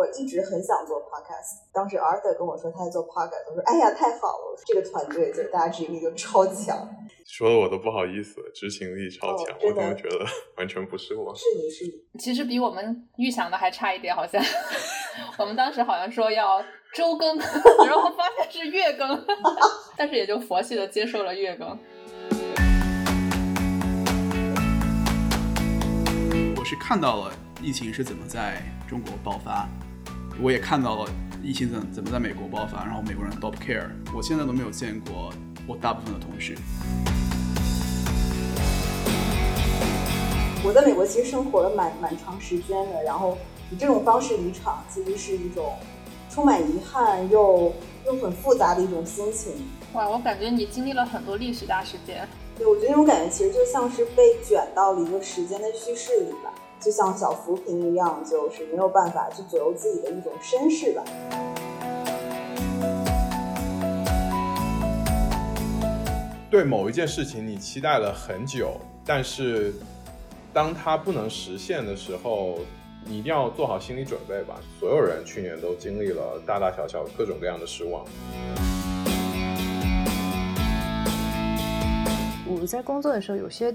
我一直很想做 podcast。当时 Arthur 跟我说他在做 podcast，我说哎呀太好了，这个团队就大家执行力就超强。说的我都不好意思，执行力超强，我怎么觉得 完全不是我？是你是你，其实比我们预想的还差一点，好像。我们当时好像说要周更，然后发现是月更，但是也就佛系的接受了月更。我是看到了疫情是怎么在中国爆发，我也看到了疫情怎怎么在美国爆发，然后美国人都不 care。我现在都没有见过我大部分的同事。我在美国其实生活了蛮蛮长时间的，然后以这种方式离场，其实是一种充满遗憾又又很复杂的一种心情。哇，我感觉你经历了很多历史大事件。对，我觉得那种感觉其实就像是被卷到了一个时间的叙事里吧，就像小浮萍一样，就是没有办法去左右自己的一种身世吧。对某一件事情，你期待了很久，但是。当它不能实现的时候，你一定要做好心理准备吧。所有人去年都经历了大大小小各种各样的失望。我在工作的时候，有些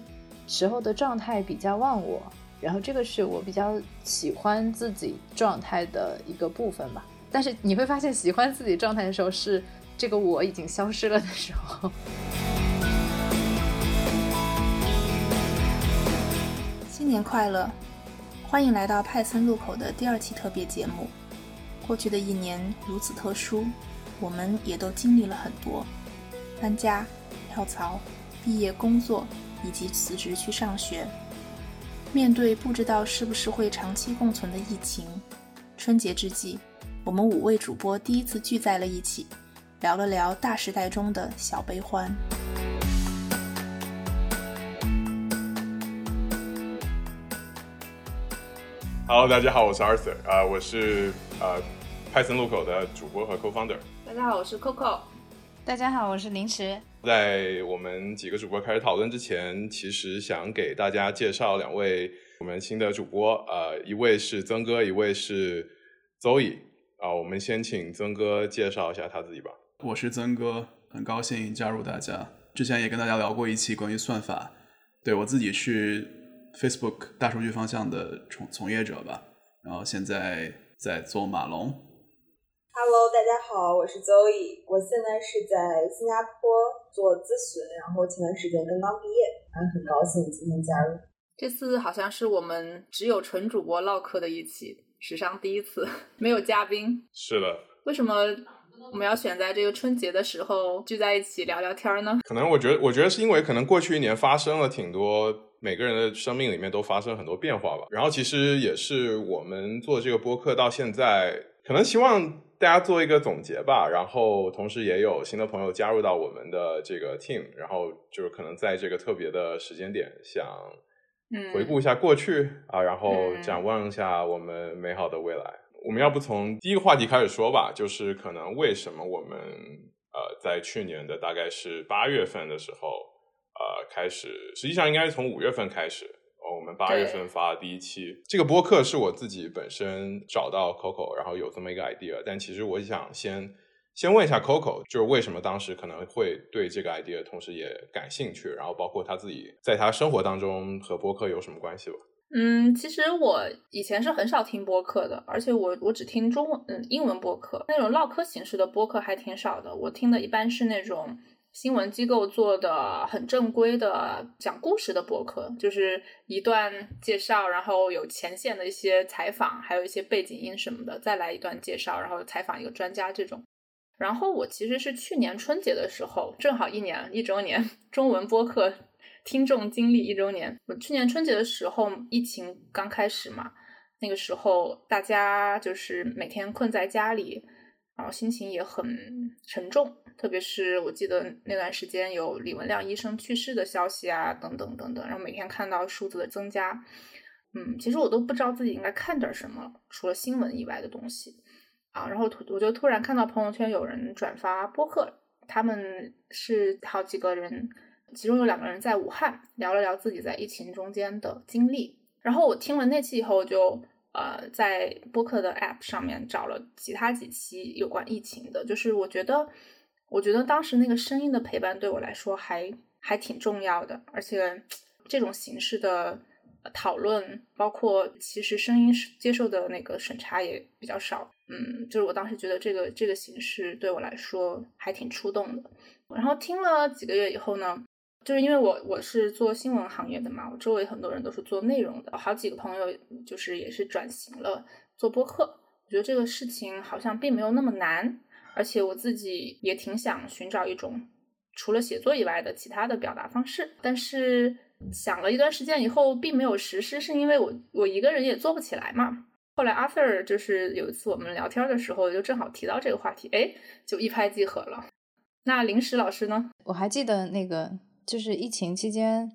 时候的状态比较忘我，然后这个是我比较喜欢自己状态的一个部分吧。但是你会发现，喜欢自己状态的时候，是这个我已经消失了的时候。新年快乐！欢迎来到派森路口的第二期特别节目。过去的一年如此特殊，我们也都经历了很多：搬家、跳槽、毕业、工作以及辞职去上学。面对不知道是不是会长期共存的疫情，春节之际，我们五位主播第一次聚在了一起，聊了聊大时代中的小悲欢。Hello，大家好，我是 Arthur 啊，我是呃派森路口的主播和 co-founder。大家好，我是 Coco。大家好，我是林池。在我们几个主播开始讨论之前，其实想给大家介绍两位我们新的主播，呃，一位是曾哥，一位是邹乙。啊，我们先请曾哥介绍一下他自己吧。我是曾哥，很高兴加入大家。之前也跟大家聊过一期关于算法，对我自己是。Facebook 大数据方向的从从业者吧，然后现在在做马龙。Hello，大家好，我是 Zoe，我现在是在新加坡做咨询，然后前段时间刚刚毕业，然后很高兴今天加入。这次好像是我们只有纯主播唠嗑的一期，史上第一次 没有嘉宾。是的。为什么我们要选在这个春节的时候聚在一起聊聊天呢？可能我觉得，我觉得是因为可能过去一年发生了挺多。每个人的生命里面都发生很多变化吧，然后其实也是我们做这个播客到现在，可能希望大家做一个总结吧，然后同时也有新的朋友加入到我们的这个 team，然后就是可能在这个特别的时间点，想回顾一下过去啊，然后展望一下我们美好的未来。我们要不从第一个话题开始说吧，就是可能为什么我们呃在去年的大概是八月份的时候。呃，开始实际上应该是从五月份开始，我们八月份发的第一期。这个播客是我自己本身找到 Coco，然后有这么一个 idea。但其实我想先先问一下 Coco，就是为什么当时可能会对这个 idea 同时也感兴趣，然后包括他自己在他生活当中和播客有什么关系吧？嗯，其实我以前是很少听播客的，而且我我只听中文嗯英文播客，那种唠嗑形式的播客还挺少的。我听的一般是那种。新闻机构做的很正规的讲故事的博客，就是一段介绍，然后有前线的一些采访，还有一些背景音什么的，再来一段介绍，然后采访一个专家这种。然后我其实是去年春节的时候，正好一年一周年，中文播客听众经历一周年。我去年春节的时候，疫情刚开始嘛，那个时候大家就是每天困在家里，然后心情也很沉重。特别是我记得那段时间有李文亮医生去世的消息啊，等等等等，然后每天看到数字的增加，嗯，其实我都不知道自己应该看点什么，除了新闻以外的东西啊。然后突我就突然看到朋友圈有人转发播客，他们是好几个人，其中有两个人在武汉聊了聊自己在疫情中间的经历。然后我听了那期以后，就呃，在播客的 App 上面找了其他几期有关疫情的，就是我觉得，我觉得当时那个声音的陪伴对我来说还还挺重要的，而且这种形式的讨论，包括其实声音接受的那个审查也比较少，嗯，就是我当时觉得这个这个形式对我来说还挺触动的。然后听了几个月以后呢？就是因为我我是做新闻行业的嘛，我周围很多人都是做内容的，好几个朋友就是也是转型了做播客。我觉得这个事情好像并没有那么难，而且我自己也挺想寻找一种除了写作以外的其他的表达方式。但是想了一段时间以后，并没有实施，是因为我我一个人也做不起来嘛。后来 Arthur 就是有一次我们聊天的时候，就正好提到这个话题，哎，就一拍即合了。那临时老师呢？我还记得那个。就是疫情期间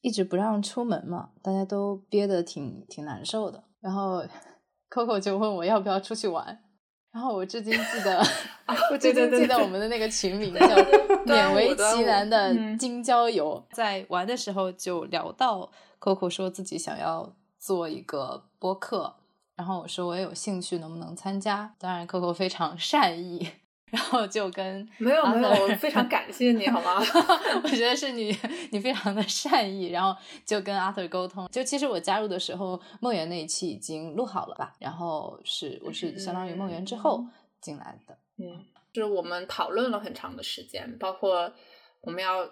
一直不让出门嘛，大家都憋得挺挺难受的。然后 Coco 就问我要不要出去玩，然后我至今记得，我至今记得我们的那个群名 叫“勉为其难的京郊游”。在玩的时候就聊到 Coco 说自己想要做一个播客，然后我说我也有兴趣，能不能参加？当然 Coco 非常善意。然后就跟没有没有，我非常感谢你好吗？我觉得是你你非常的善意，然后就跟 Arthur 沟通。就其实我加入的时候，梦圆那一期已经录好了吧？然后是我是相当于梦圆之后进来的。嗯，就是我们讨论了很长的时间，包括我们要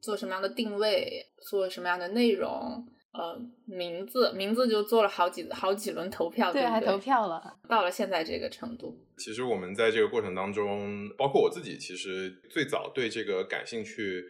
做什么样的定位，做什么样的内容。呃，名字名字就做了好几好几轮投票，对，还投票了，到了现在这个程度。其实我们在这个过程当中，包括我自己，其实最早对这个感兴趣，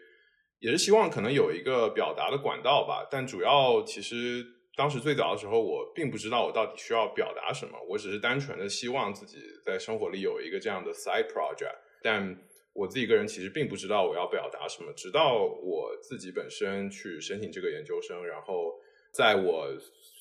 也是希望可能有一个表达的管道吧。但主要其实当时最早的时候，我并不知道我到底需要表达什么，我只是单纯的希望自己在生活里有一个这样的 side project。但我自己个人其实并不知道我要表达什么，直到我自己本身去申请这个研究生，然后在我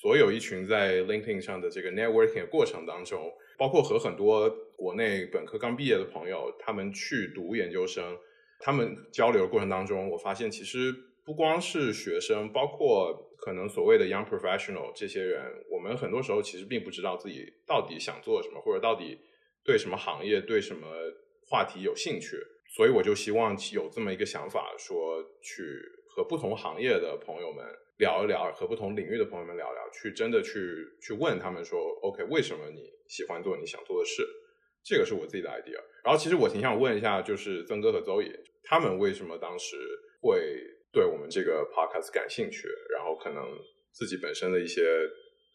所有一群在 LinkedIn 上的这个 networking 的过程当中，包括和很多国内本科刚毕业的朋友，他们去读研究生，他们交流的过程当中，我发现其实不光是学生，包括可能所谓的 young professional 这些人，我们很多时候其实并不知道自己到底想做什么，或者到底对什么行业对什么。话题有兴趣，所以我就希望有这么一个想法，说去和不同行业的朋友们聊一聊，和不同领域的朋友们聊聊，去真的去去问他们说，OK，为什么你喜欢做你想做的事？这个是我自己的 idea。然后其实我挺想问一下，就是曾哥和邹野，他们为什么当时会对我们这个 podcast 感兴趣？然后可能自己本身的一些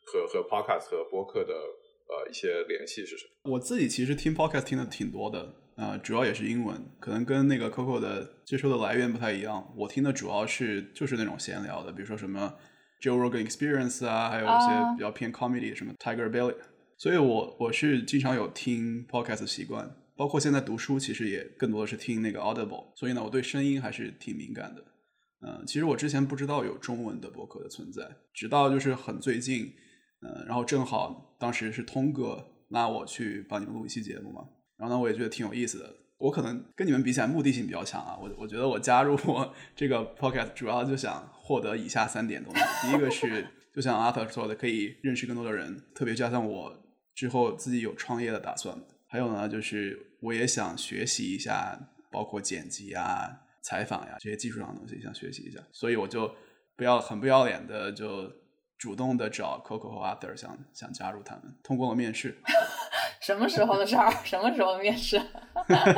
和和 podcast 和播客的呃一些联系是什么？我自己其实听 podcast 听的挺多的。呃，主要也是英文，可能跟那个 Coco 的接收的来源不太一样。我听的主要是就是那种闲聊的，比如说什么 Joe Rogan Experience 啊，还有一些比较偏 comedy 什么 Tiger Belly。所以我我是经常有听 podcast 的习惯，包括现在读书，其实也更多的是听那个 Audible。所以呢，我对声音还是挺敏感的。嗯，其实我之前不知道有中文的博客的存在，直到就是很最近，嗯，然后正好当时是通哥拉我去帮你们录一期节目嘛。然后呢，我也觉得挺有意思的。我可能跟你们比起来，目的性比较强啊。我我觉得我加入我 这个 podcast 主要就想获得以下三点东西。第一个是，就像 Arthur 说的，可以认识更多的人，特别加上我之后自己有创业的打算。还有呢，就是我也想学习一下，包括剪辑啊、采访呀这些技术上的东西，想学习一下。所以我就不要很不要脸的，就主动的找 Coco 和 Arthur，想想加入他们，通过了面试。什么时候的事儿？什么时候面试？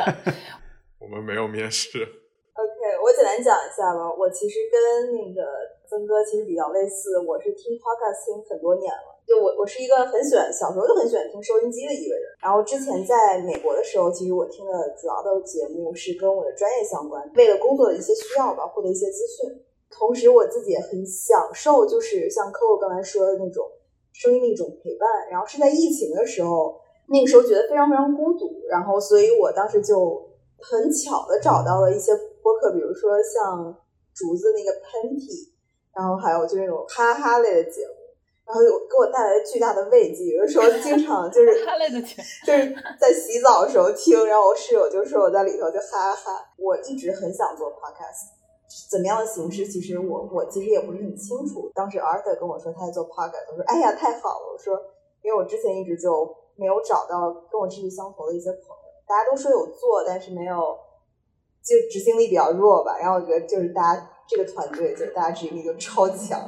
我们没有面试。OK，我简单讲一下吧。我其实跟那个曾哥其实比较类似，我是听 Podcast 听很多年了。就我，我是一个很喜欢小时候就很喜欢听收音机的一个人。然后之前在美国的时候，其实我听的主要的节目是跟我的专业相关，为了工作的一些需要吧，获得一些资讯。同时，我自己也很享受，就是像 Coco 刚才说的那种声音的一种陪伴。然后是在疫情的时候。那个时候觉得非常非常孤独，然后所以我当时就很巧的找到了一些播客，比如说像竹子那个喷嚏，然后还有就那种哈哈类的节目，然后有给我带来巨大的慰藉。有的时候经常就是哈类的节目，就是在洗澡的时候听，然后我室友就说我在里头就哈哈哈。我一直很想做 podcast，怎么样的形式，其实我我其实也不是很清楚。当时 Arthur 跟我说他在做 podcast，我说哎呀太好了，我说。因为我之前一直就没有找到跟我志趣相投的一些朋友，大家都说有做，但是没有，就执行力比较弱吧。然后我觉得就是大家这个团队，就大家执行力就超强，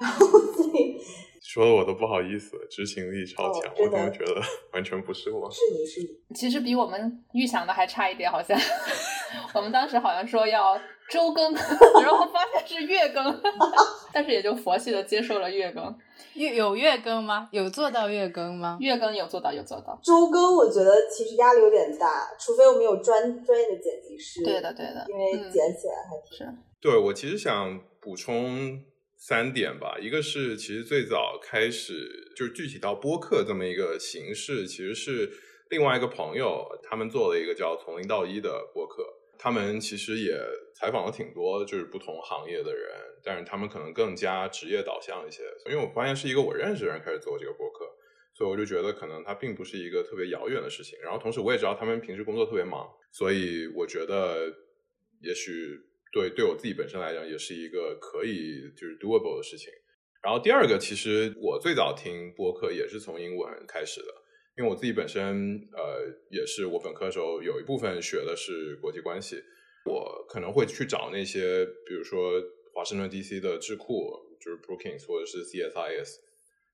然后所以 说的我都不好意思，执行力超强，我怎么觉得 完全不是我？是你是你，其实比我们预想的还差一点，好像。我们当时好像说要周更，然后发现是月更，但是也就佛系的接受了月更。月有月更吗？有做到月更吗？月更有做到，有做到。周更，我觉得其实压力有点大，除非我们有专专业的剪辑师。对的，对的，因为嗯剪起来还挺。是对我其实想补充三点吧，一个是其实最早开始就是具体到播客这么一个形式，其实是另外一个朋友他们做了一个叫从零到一的播客，他们其实也采访了挺多就是不同行业的人，但是他们可能更加职业导向一些，因为我发现是一个我认识的人开始做这个播客。所以我就觉得可能它并不是一个特别遥远的事情，然后同时我也知道他们平时工作特别忙，所以我觉得也许对对我自己本身来讲也是一个可以就是 doable 的事情。然后第二个，其实我最早听播客也是从英文开始的，因为我自己本身呃也是我本科的时候有一部分学的是国际关系，我可能会去找那些比如说华盛顿 DC 的智库，就是 Brookings 或者是 CSIS。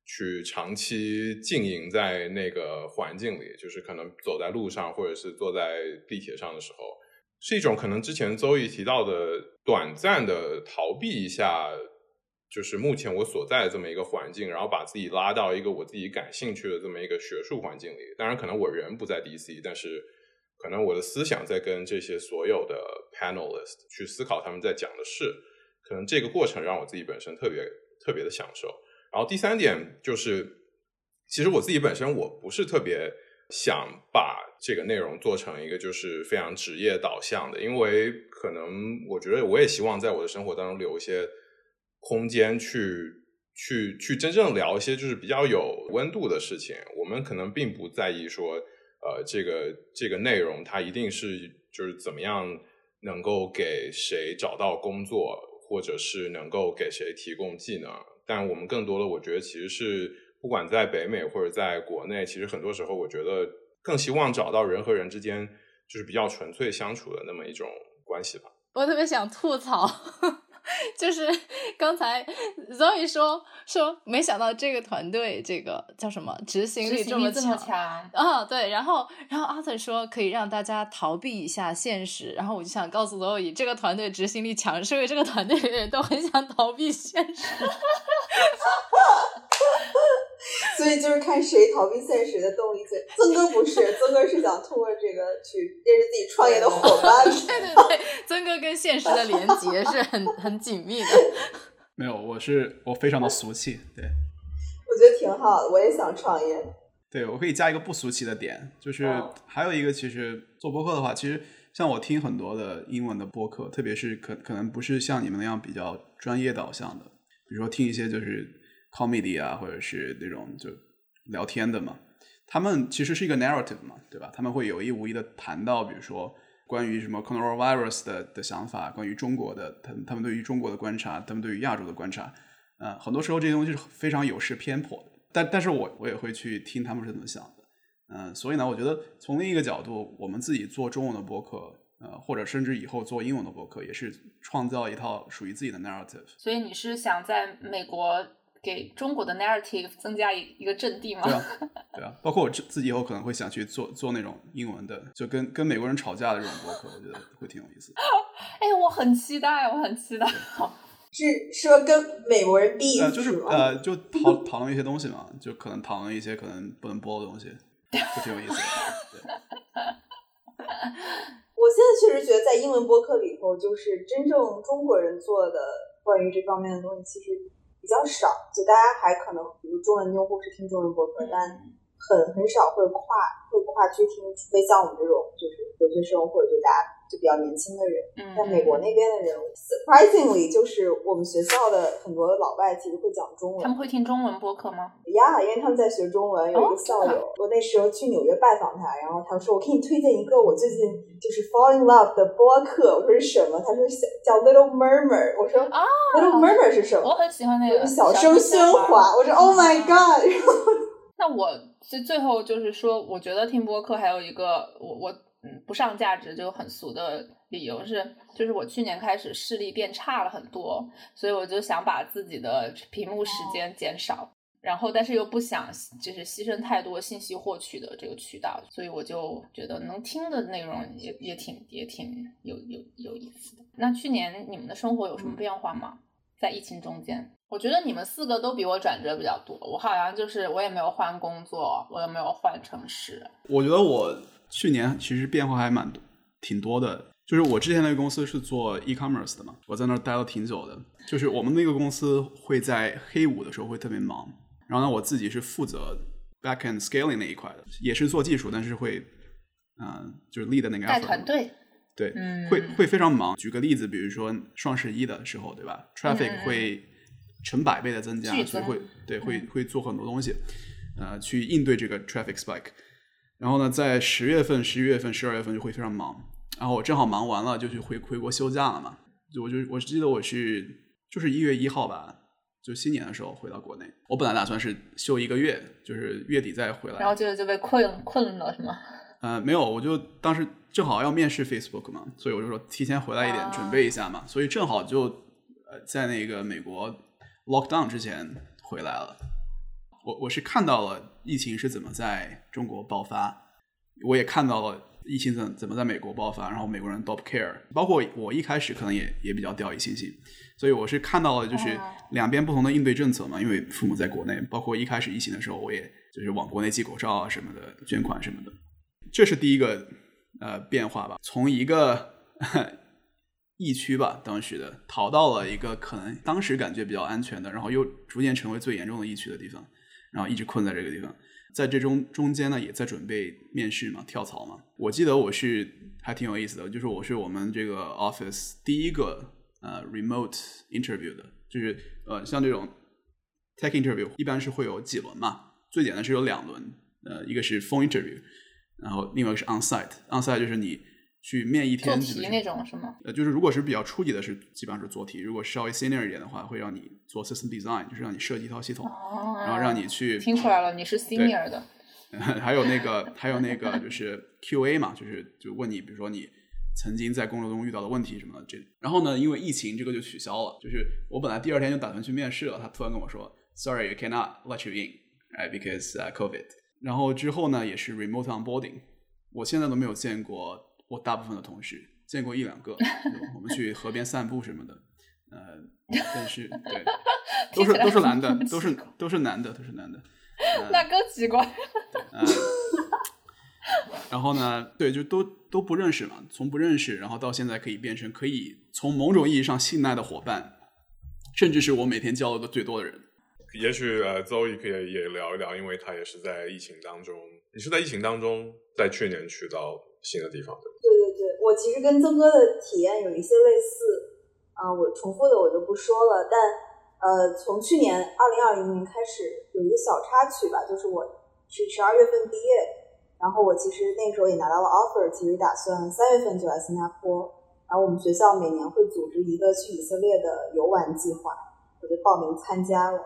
去长期经营在那个环境里，就是可能走在路上，或者是坐在地铁上的时候，是一种可能之前周易提到的短暂的逃避一下，就是目前我所在的这么一个环境，然后把自己拉到一个我自己感兴趣的这么一个学术环境里。当然，可能我人不在 DC，但是可能我的思想在跟这些所有的 panelist 去思考他们在讲的事，可能这个过程让我自己本身特别特别的享受。然后第三点就是，其实我自己本身我不是特别想把这个内容做成一个就是非常职业导向的，因为可能我觉得我也希望在我的生活当中留一些空间去去去真正聊一些就是比较有温度的事情。我们可能并不在意说，呃，这个这个内容它一定是就是怎么样能够给谁找到工作，或者是能够给谁提供技能。但我们更多的，我觉得其实是不管在北美或者在国内，其实很多时候，我觉得更希望找到人和人之间就是比较纯粹相处的那么一种关系吧。我特别想吐槽，就是刚才 Zoe 说说，没想到这个团队这个叫什么执行力这么强。强，啊、对，然后，然后 Arthur 说可以让大家逃避一下现实，然后我就想告诉 Zoe，这个团队执行力强，是因为这个团队的人都很想逃避现实。所以就是看谁逃避现实的动力最。曾哥不是，曾哥是想通过这个去认识自己创业的伙伴。对对对，曾哥跟现实的连接是很很紧密的。没有，我是我非常的俗气，对 我觉得挺好的，我也想创业。对，我可以加一个不俗气的点，就是哦还有一个，其实做播客的话，其实像我听很多的英文的播客，特别是可可能不是像你们那样比较专业导向的，比如说听一些就是 comedy 啊，或者是那种就聊天的嘛，他们其实是一个 narrative 嘛，对吧？他们会有意无意的谈到，比如说关于什么 coronavirus 的的想法，关于中国的，他他们对于中国的观察，他们对于亚洲的观察，嗯、很多时候这些东西是非常有失偏颇的。但但是我我也会去听他们是怎么想的，嗯、所以呢，我觉得从另一个角度，我们自己做中文的博客，呃，或者甚至以后做英文的博客，也是创造一套属于自己的 narrative。所以你是想在美国给中国的 narrative 增加一一个阵地吗？对啊，对啊，包括我自自己以后可能会想去做做那种英文的，就跟跟美国人吵架的这种播客，我觉得会挺有意思的。哎，我很期待，我很期待。是说跟美国人 beef 呃，就是？呃，就讨讨论一些东西嘛，就可能讨论一些可能不能播的东西，就挺有意思的。对我现在确实觉得在英文播客里头，就是真正中国人做的关于这方面的东西，其实比较少。就大家还可能，比如中文用户是听中文播客，但很很少会跨会跨区听，除非像我们这种就是留学生或者就大家就比较年轻的人。嗯，在美国那边的人，surprisingly，就是我们学校的很多老外其实会讲中文他。们会听中文播客吗？呀因为他们在学中文，有一哦个校友，我那时候去纽约拜访他，然后他说我给你推荐一个我最近就是 fall in love 的播客，我说是什么？他说小叫 Little Murmur，我说啊 Little Murmur 是什么？我很喜欢那个小声喧喧哗，我说 Oh my God，那那我最最后就是说，我觉得听播客还有一个我我嗯不上价值就很俗的理由是，就是我去年开始视力变差了很多，所以我就想把自己的屏幕时间减少，然后但是又不想就是牺牲太多信息获取的这个渠道，所以我就觉得能听的内容也也挺也挺有有有意思的。那去年你们的生活有什么变化吗？在疫情中间？我觉得你们四个都比我转折比较多，我好像就是我也没有换工作，我也没有换城市。我觉得我去年其实变化还蛮多，挺多的。就是我之前那个公司是做 e-commerce 的嘛，我在那儿待了挺久的。就是我们那个公司会在黑五的时候会特别忙，然后呢，我自己是负责 backend scaling 那一块的，也是做技术，但是会，嗯、就是 lead 那个带 effort 团队，对，嗯会会非常忙。举个例子，比如说双十一的时候，对吧？traffic 嗯会成百倍的增加，所以会对会嗯会做很多东西，呃，去应对这个 traffic spike。然后呢，在十月份、十一月份、十二月份就会非常忙。然后我正好忙完了，就去回回国休假了嘛。就我就我记得我是就是一月一号吧，就新年的时候回到国内。我本来打算是休一个月，就是月底再回来。然后就就被困困了，是吗？呃，没有，我就当时正好要面试 Facebook 嘛，所以我就说提前回来一点，啊准备一下嘛，所以正好就呃在那个美国 lockdown 之前回来了。我我是看到了疫情是怎么在中国爆发，我也看到了疫情怎怎么在美国爆发，然后美国人都不 care，包括我一开始可能也也比较掉以轻心，所以我是看到了就是哦。两边不同的应对政策嘛，因为父母在国内，包括一开始疫情的时候，我也就是往国内寄口罩啊什么的，捐款什么的。这是第一个呃变化吧，从一个疫区吧，当时的逃到了一个可能当时感觉比较安全的，然后又逐渐成为最严重的疫区的地方，然后一直困在这个地方。在这中中间呢，也在准备面试嘛，跳槽嘛。我记得我是还挺有意思的，就是我是我们这个 office 第一个呃 remote interview 的，就是呃像这种 tech interview 一般是会有几轮嘛，最简单是有两轮，呃一个是 phone interview，然后另外一个是 onsite，onsite 就是你去面一天做题那种是吗？呃，就是如果是比较初级的是，基本上是做题；如果稍微 senior 一点的话，会让你做 system design，就是让你设计一套系统，哦，然后让你去听出来了，你是 senior 的，还有那个，还有那个就是 QA 嘛，就是就问你，比如说你曾经在工作中遇到的问题什么的。这然后呢，因为疫情这个就取消了，就是我本来第二天就打算去面试了，他突然跟我说，Sorry, I cannot let you in, right, because、uh, COVID。然后之后呢，也是 remote onboarding，我现在都没有见过我大部分的同事，见过一两个，我们去河边散步什么的，呃，但是对，都是都是男的，都是都是男的，都是男的。呃那更奇怪。嗯，然后呢，对，就都都不认识嘛，从不认识，然后到现在可以变成可以从某种意义上信赖的伙伴，甚至是我每天交流的最多的人。也许呃，Zoe 可以也聊一聊，因为他也是在疫情当中，你是在疫情当中，在去年去到新的地方。对对对，我其实跟曾哥的体验有一些类似，啊、我重复的我就不说了。但呃，从去年二零二零年开始有一个小插曲吧，就是我是十二月份毕业，然后我其实那时候也拿到了 offer，其实打算三月份就来新加坡。然后我们学校每年会组织一个去以色列的游玩计划，我就报名参加了。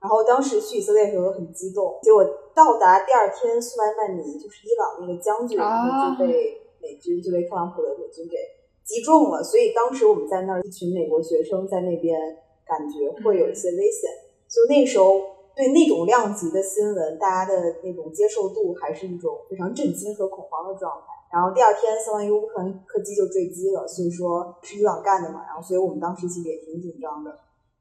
然后当时去以色列的时候很激动，结果到达第二天，苏莱曼尼就是伊朗那个将军，然后就被美军就被特朗普的美军给击中了。所以当时我们在那儿，一群美国学生在那边，感觉会有一些危险。就那时候对那种量级的新闻，大家的那种接受度还是一种非常震惊和恐慌的状态。然后第二天，相当于乌克兰客机就坠机了，所以说是伊朗干的嘛。然后所以我们当时其实也挺紧张的。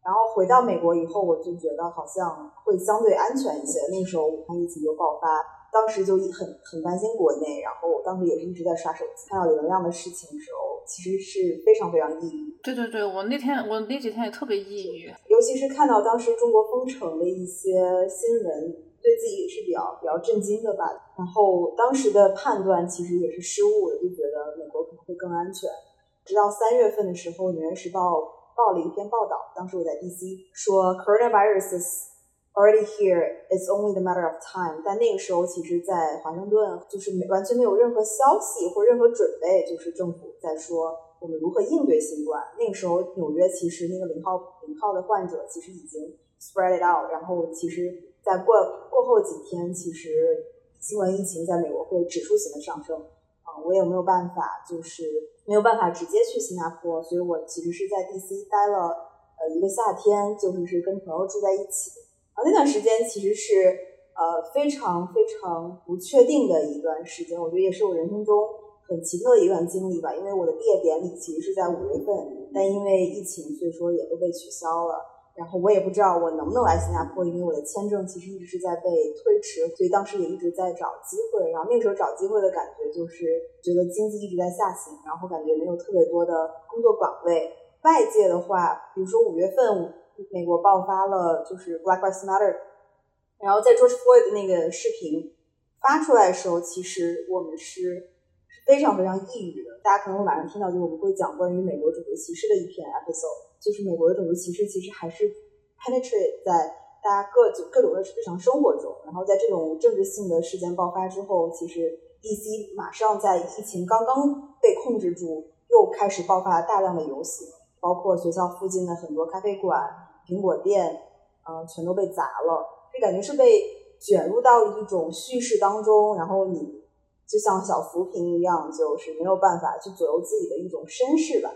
然后回到美国以后，我就觉得好像会相对安全一些。那时候武汉疫情就爆发，当时就很很担心国内。然后我当时也是一直在刷手机，看到有能量的事情的时候，其实是非常非常抑郁。对对对，我那天我那几天也特别抑郁。尤其是看到当时中国封城的一些新闻，对自己也是比较比较震惊的吧。然后当时的判断其实也是失误的，就觉得美国可能会更安全。直到三月份的时候，《纽约时报》报了一篇报道，当时我在 DC，说 coronavirus is already here, it's only the matter of time。但那个时候，其实，在华盛顿就是没完全没有任何消息或任何准备，就是政府在说我们如何应对新冠。那个时候，纽约其实那个零号零号的患者其实已经 spread it out，然后其实在过过后几天，其实新冠疫情在美国会指数型的上升啊、我也没有办法，就是没有办法直接去新加坡，所以我其实是在 DC 待了呃一个夏天，就是是跟朋友住在一起。啊，那段时间其实是呃非常非常不确定的一段时间，我觉得也是我人生中很奇特的一段经历吧。因为我的毕业典礼其实是在五月份，但因为疫情，所以说也都被取消了。然后我也不知道我能不能来新加坡，因为我的签证其实一直是在被推迟，所以当时也一直在找机会。然后那个时候找机会的感觉就是觉得经济一直在下行，然后感觉没有特别多的工作岗位。外界的话，比如说五月份美国爆发了就是 Black Lives Matter，然后在 George Floyd 的那个视频发出来的时候，其实我们是是非常非常抑郁的。大家可能晚上听到，就是我们会讲关于美国种族歧视的一篇 episode，就是美国的种族歧视其实还是 penetrate 在大家各各种的日常生活中。然后在这种政治性的事件爆发之后，其实 DC 马上在疫情刚刚被控制住，又开始爆发大量的游行，包括学校附近的很多咖啡馆、苹果店，嗯、全都被砸了。就感觉是被卷入到一种叙事当中，然后你就像小浮萍一样，就是没有办法去左右自己的一种身世吧。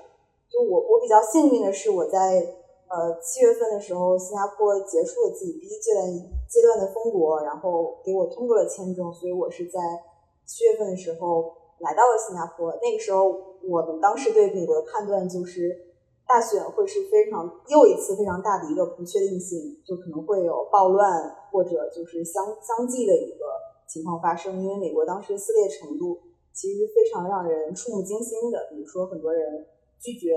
就我我比较幸运的是，我在呃七月份的时候，新加坡结束了自己第一阶段阶段的封国，然后给我通过了签证，所以我是在七月份的时候来到了新加坡。那个时候，我们当时对美国的判断就是。大选会是非常又一次非常大的一个不确定性，就可能会有暴乱或者就是相相继的一个情况发生。因为美国当时撕裂程度其实非常让人触目惊心的，比如说很多人拒绝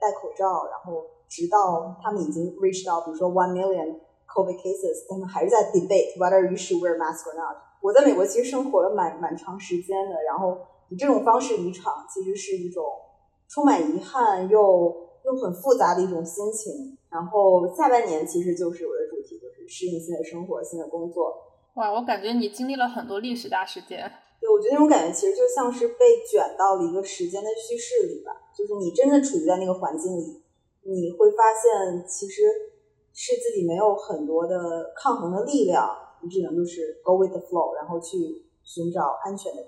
戴口罩，然后直到他们已经 reach 到比如说 one million COVID cases，他们还是在 debate whether you should wear mask or not。我在美国其实生活了蛮蛮长时间的，然后以这种方式离场，其实是一种充满遗憾又。又很复杂的一种心情，然后下半年其实就是我的主题，就是适应新的生活、新的工作。哇，我感觉你经历了很多历史大事件。对，我觉得那种感觉其实就像是被卷到了一个时间的叙事里吧，就是你真的处于在那个环境里，你会发现其实是自己没有很多的抗衡的力量，你只能就是 go with the flow，然后去寻找安全的。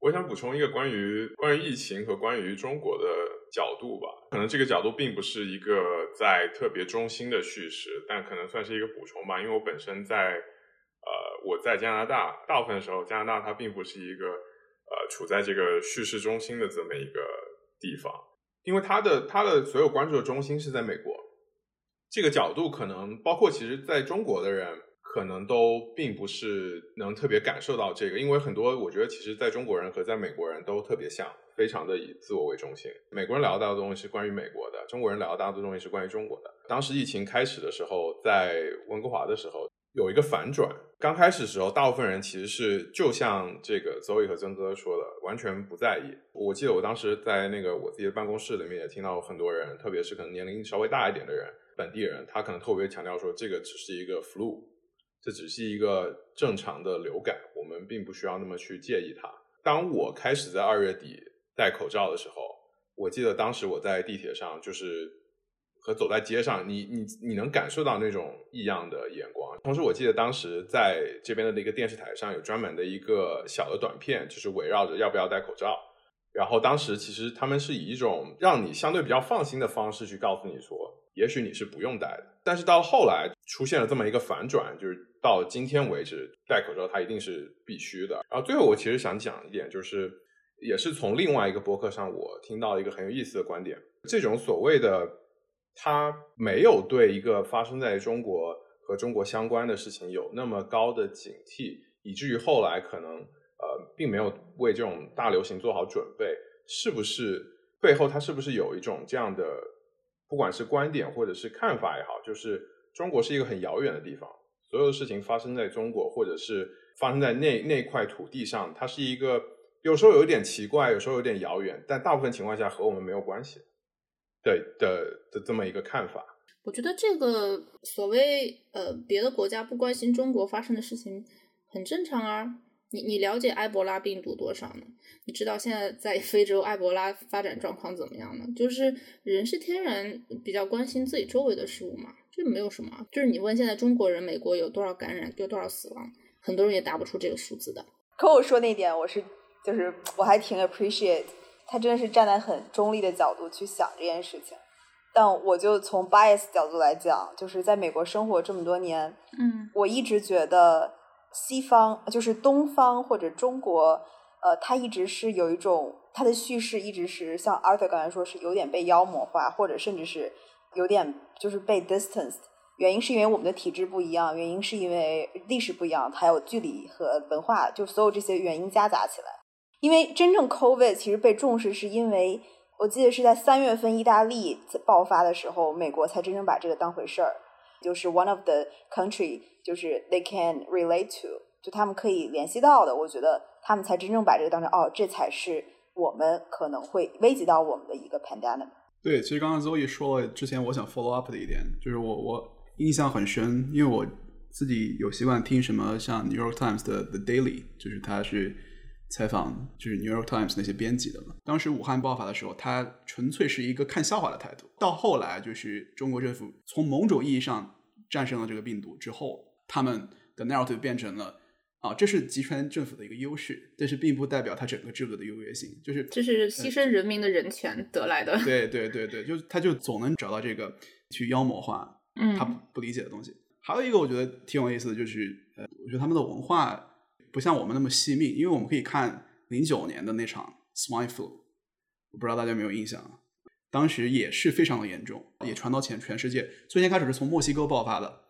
我想补充一个关于关于疫情和关于中国的角度吧，可能这个角度并不是一个在特别中心的叙事，但可能算是一个补充吧。因为我本身在呃我在加拿大，大部分时候加拿大它并不是一个呃处在这个叙事中心的这么一个地方，因为它的它的所有关注的中心是在美国，这个角度可能包括其实在中国的人。可能都并不是能特别感受到这个，因为很多我觉得其实在中国人和在美国人都特别像，非常的以自我为中心。美国人聊到的东西是关于美国的，中国人聊到的东西是关于中国的。当时疫情开始的时候，在温哥华的时候有一个反转。刚开始的时候，大部分人其实是就像这个 Zoe 和曾哥说的，完全不在意。我记得我当时在那个我自己的办公室里面也听到很多人，特别是可能年龄稍微大一点的人，本地人，他可能特别强调说这个只是一个 flu。这只是一个正常的流感，我们并不需要那么去介意它。当我开始在二月底戴口罩的时候，我记得当时我在地铁上，就是和走在街上，你你你能感受到那种异样的眼光。同时，我记得当时在这边的那个电视台上有专门的一个小的短片，就是围绕着要不要戴口罩。然后当时其实他们是以一种让你相对比较放心的方式去告诉你说，也许你是不用戴的。但是到后来出现了这么一个反转，就是到今天为止，戴口罩它一定是必须的。然后最后我其实想讲一点，就是也是从另外一个博客上我听到一个很有意思的观点，这种所谓的他没有对一个发生在中国和中国相关的事情有那么高的警惕，以至于后来可能呃并没有为这种大流行做好准备，是不是背后它是不是有一种这样的？不管是观点或者是看法也好，就是中国是一个很遥远的地方，所有的事情发生在中国，或者是发生在那那块土地上，它是一个有时候有一点奇怪，有时候有点遥远，但大部分情况下和我们没有关系的的的这么一个看法。我觉得这个所谓呃别的国家不关心中国发生的事情很正常啊。你你了解埃博拉病毒多少呢？你知道现在在非洲埃博拉发展状况怎么样呢？就是人是天然比较关心自己周围的事物嘛，这没有什么，就是你问现在中国人美国有多少感染，有多少死亡，很多人也答不出这个数字的。可我说那点，我是就是我还挺 appreciate，他真的是站在很中立的角度去想这件事情。但我就从 bias 角度来讲，就是在美国生活这么多年，嗯我一直觉得西方就是东方或者中国，呃，它一直是有一种它的叙事一直是像 Arthur 刚才说是有点被妖魔化，或者甚至是有点就是被 distanced。原因是因为我们的体制不一样，原因是因为历史不一样，还有距离和文化，就所有这些原因夹杂起来。因为真正 COVID 其实被重视，是因为我记得是在三月份意大利爆发的时候，美国才真正把这个当回事儿。就是 one of the country，就是 they can relate to，就他们可以联系到的。我觉得他们才真正把这个当成哦，这才是我们可能会危及到我们的一个 pandemic。对，其实刚刚 Zoe 说了，之前我想 follow up 的一点，就是我我印象很深，因为我自己有习惯听什么像 New York Times 的 The Daily，就是它是采访就是 New York Times 那些编辑的嘛。当时武汉爆发的时候，他纯粹是一个看笑话的态度。到后来，就是中国政府从某种意义上战胜了这个病毒之后，他们的 narrative 变成了啊，这是集权政府的一个优势，但是并不代表它整个制度的优越性，就是这是牺牲人民的人权得来的。对对对对，就他就总能找到这个去妖魔化嗯他不不理解的东西。还有一个我觉得挺有意思的，就是呃，我觉得他们的文化不像我们那么惜命，因为我们可以看零九年的那场 swine flu，我不知道大家有没有印象，当时也是非常的严重，也传到全全世界。最先开始是从墨西哥爆发的，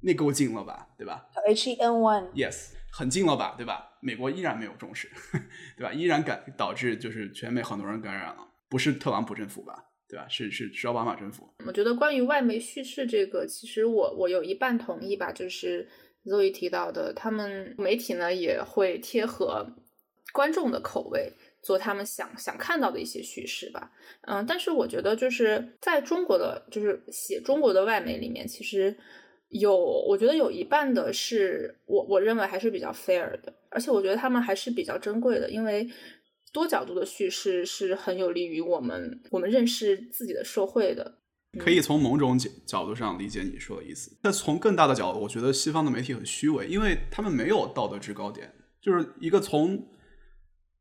那够近了吧，对吧？H1N1，Yes，很近了吧，对吧？美国依然没有重视，对吧？依然感导致就是全美很多人感染了，不是特朗普政府吧，对吧？是是是奥巴马政府。我觉得关于外媒叙事这个，其实我我有一半同意吧，就是 Zoe 提到的，他们媒体呢也会贴合观众的口味。做他们想想看到的一些叙事吧，嗯，但是我觉得就是在中国的，就是写中国的外媒里面，其实有，我觉得有一半的是我我认为还是比较 fair 的，而且我觉得他们还是比较珍贵的，因为多角度的叙事是很有利于我们我们认识自己的社会的。可以从某种角角度上理解你说的意思，但从更大的角度，我觉得西方的媒体很虚伪，因为他们没有道德制高点，就是一个从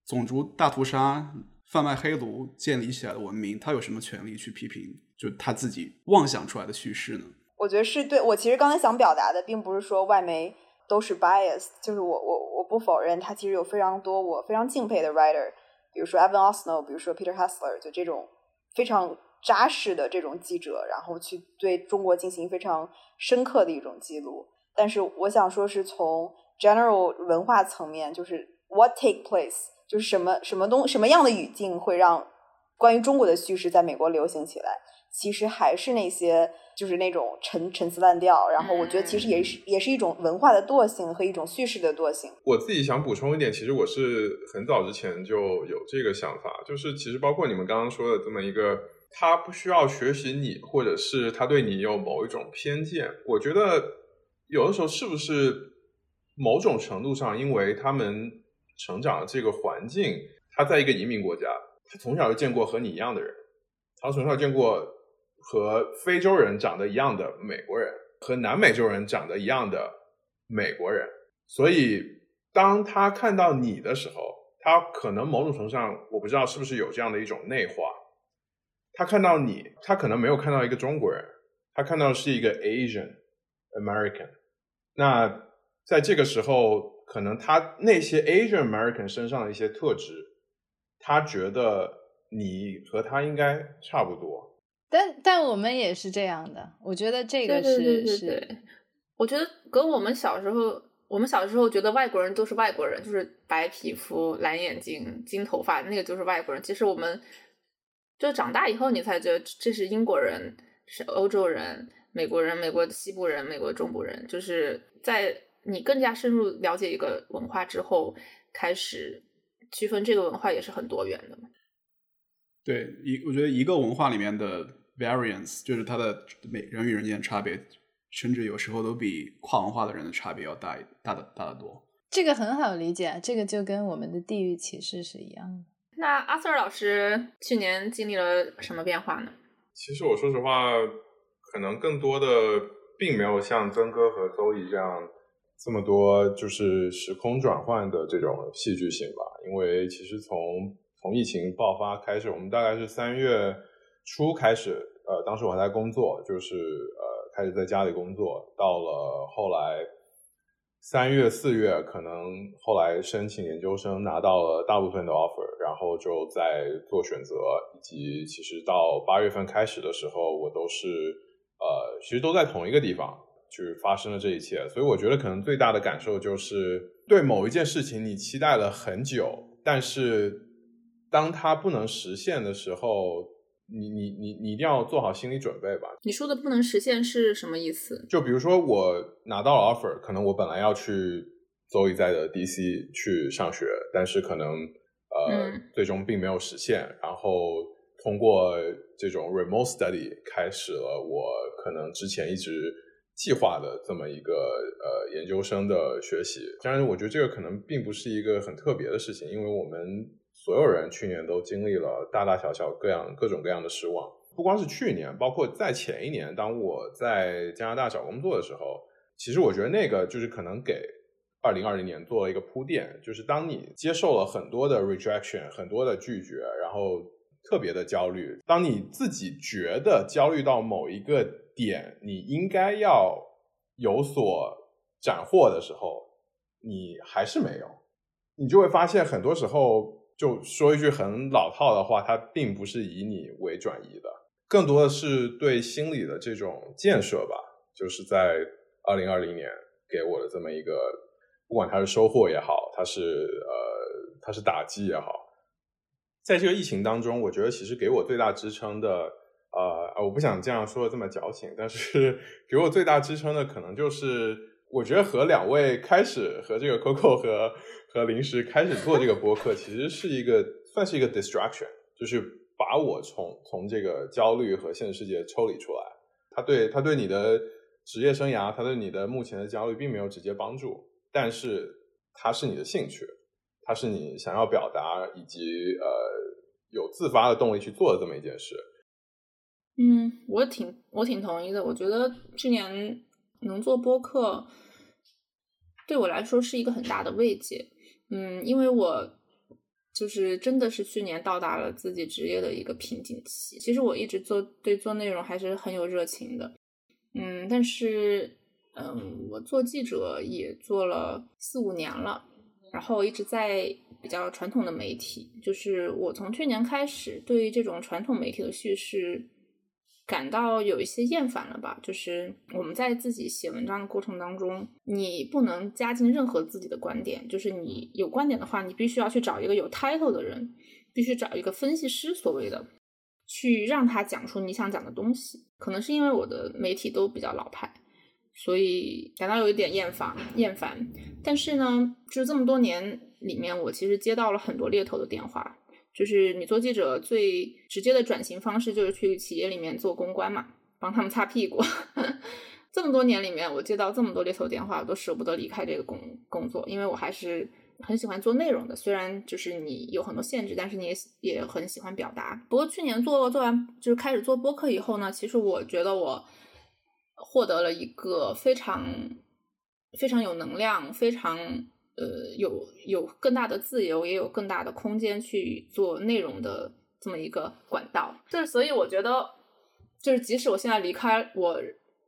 种族大屠杀、贩卖黑奴建立起来的文明，他有什么权利去批评就他自己妄想出来的叙事呢？我觉得是对。我其实刚才想表达的，并不是说外媒都是 bias，就是我我我不否认，他其实有非常多我非常敬佩的 writer，比如说 Evan Osno，比如说 Peter Hessler，就这种非常扎实的这种记者，然后去对中国进行非常深刻的一种记录。但是我想说，是从 general 文化层面，就是 what take place，就是什么什么东什么样的语境会让关于中国的叙事在美国流行起来。其实还是那些，就是那种陈陈词滥调。然后我觉得其实也是也是一种文化的惰性和一种叙事的惰性。我自己想补充一点，其实我是很早之前就有这个想法，就是其实包括你们刚刚说的这么一个，他不需要学习你，或者是他对你有某一种偏见。我觉得有的时候是不是某种程度上，因为他们成长的这个环境，他在一个移民国家，他从小就见过和你一样的人，他从小见过。和非洲人长得一样的美国人，和南美洲人长得一样的美国人，所以当他看到你的时候，他可能某种程度上，我不知道是不是有这样的一种内化。他看到你，他可能没有看到一个中国人，他看到的是一个 Asian American。那在这个时候，可能他那些 Asian American 身上的一些特质，他觉得你和他应该差不多。但但我们也是这样的，我觉得这个是对对对是，我觉得跟我们小时候，我们小时候觉得外国人都是外国人，就是白皮肤、蓝眼睛、金头发，那个就是外国人。其实我们就长大以后，你才觉得这是英国人、是欧洲人、美国人、美国西部人、美国中部人，就是在你更加深入了解一个文化之后，开始区分这个文化也是很多元的嘛。对，一我觉得一个文化里面的 variance 就是它的每人与人间的差别，甚至有时候都比跨文化的人的差别要大一大的大得多。这个很好理解啊，这个就跟我们的地域歧视是一样的。那阿 Sir 老师去年经历了什么变化呢？其实我说实话，可能更多的并没有像曾哥和邹乙这样这么多就是时空转换的这种戏剧性吧。因为其实从从疫情爆发开始，我们大概是三月初开始，呃，当时我还在工作，就是呃开始在家里工作，到了后来。三月、四月，可能后来申请研究生拿到了大部分的 offer，然后就在做选择，以及其实到八月份开始的时候，我都是呃，其实都在同一个地方去发生了这一切。所以我觉得可能最大的感受就是，对某一件事情你期待了很久，但是当它不能实现的时候。你你你你一定要做好心理准备吧。你说的不能实现是什么意思？就比如说我拿到了 offer，可能我本来要去周一在的 DC 去上学，但是可能呃最终并没有实现。然后通过这种 remote study 开始了我可能之前一直计划的这么一个呃研究生的学习。当然，我觉得这个可能并不是一个很特别的事情，因为我们。所有人去年都经历了大大小小各样各种各样的失望，不光是去年，包括在前一年，当我在加拿大找工作的时候，其实我觉得那个就是可能给二零二零年做了一个铺垫，就是当你接受了很多的 rejection，很多的拒绝，然后特别的焦虑，当你自己觉得焦虑到某一个点，你应该要有所斩获的时候，你还是没有，你就会发现很多时候。就说一句很老套的话，它并不是以你为转移的，更多的是对心理的这种建设吧。就是在二零二零年给我的这么一个，不管它是收获也好，它是呃它是打击也好，在这个疫情当中，我觉得其实给我最大支撑的，呃，我不想这样说的这么矫情，但是给我最大支撑的，可能就是我觉得和两位开始和这个 Coco 和。和临时开始做这个播客，其实是一个算是一个 distraction，就是把我从从这个焦虑和现实世界抽离出来。他对他对你的职业生涯，他对你的目前的焦虑并没有直接帮助，但是它是你的兴趣，它是你想要表达以及呃有自发的动力去做的这么一件事。嗯，我挺我挺同意的。我觉得去年能做播客，对我来说是一个很大的慰藉。嗯，因为我就是真的是去年到达了自己职业的一个瓶颈期。其实我一直做对做内容还是很有热情的，嗯，但是嗯，我做记者也做了四五年了，然后一直在比较传统的媒体，就是我从去年开始对这种传统媒体的叙事。感到有一些厌烦了吧？就是我们在自己写文章的过程当中，你不能加进任何自己的观点。就是你有观点的话，你必须要去找一个有 title 的人，必须找一个分析师，所谓的去让他讲出你想讲的东西。可能是因为我的媒体都比较老派，所以感到有一点厌烦。厌烦。但是呢，就是这么多年里面，我其实接到了很多猎头的电话。就是你做记者最直接的转型方式，就是去企业里面做公关嘛，帮他们擦屁股。这么多年里面，我接到这么多猎头电话，我都舍不得离开这个工工作，因为我还是很喜欢做内容的。虽然就是你有很多限制，但是你也也很喜欢表达。不过去年做做完就是开始做播客以后呢，其实我觉得我获得了一个非常非常有能量、非常。呃，有有更大的自由，也有更大的空间去做内容的这么一个管道。就是所以我觉得，就是即使我现在离开我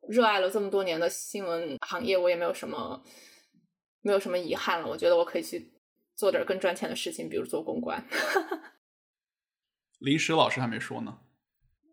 热爱了这么多年的新闻行业，我也没有什么没有什么遗憾了。我觉得我可以去做点更赚钱的事情，比如做公关。临时老师还没说呢，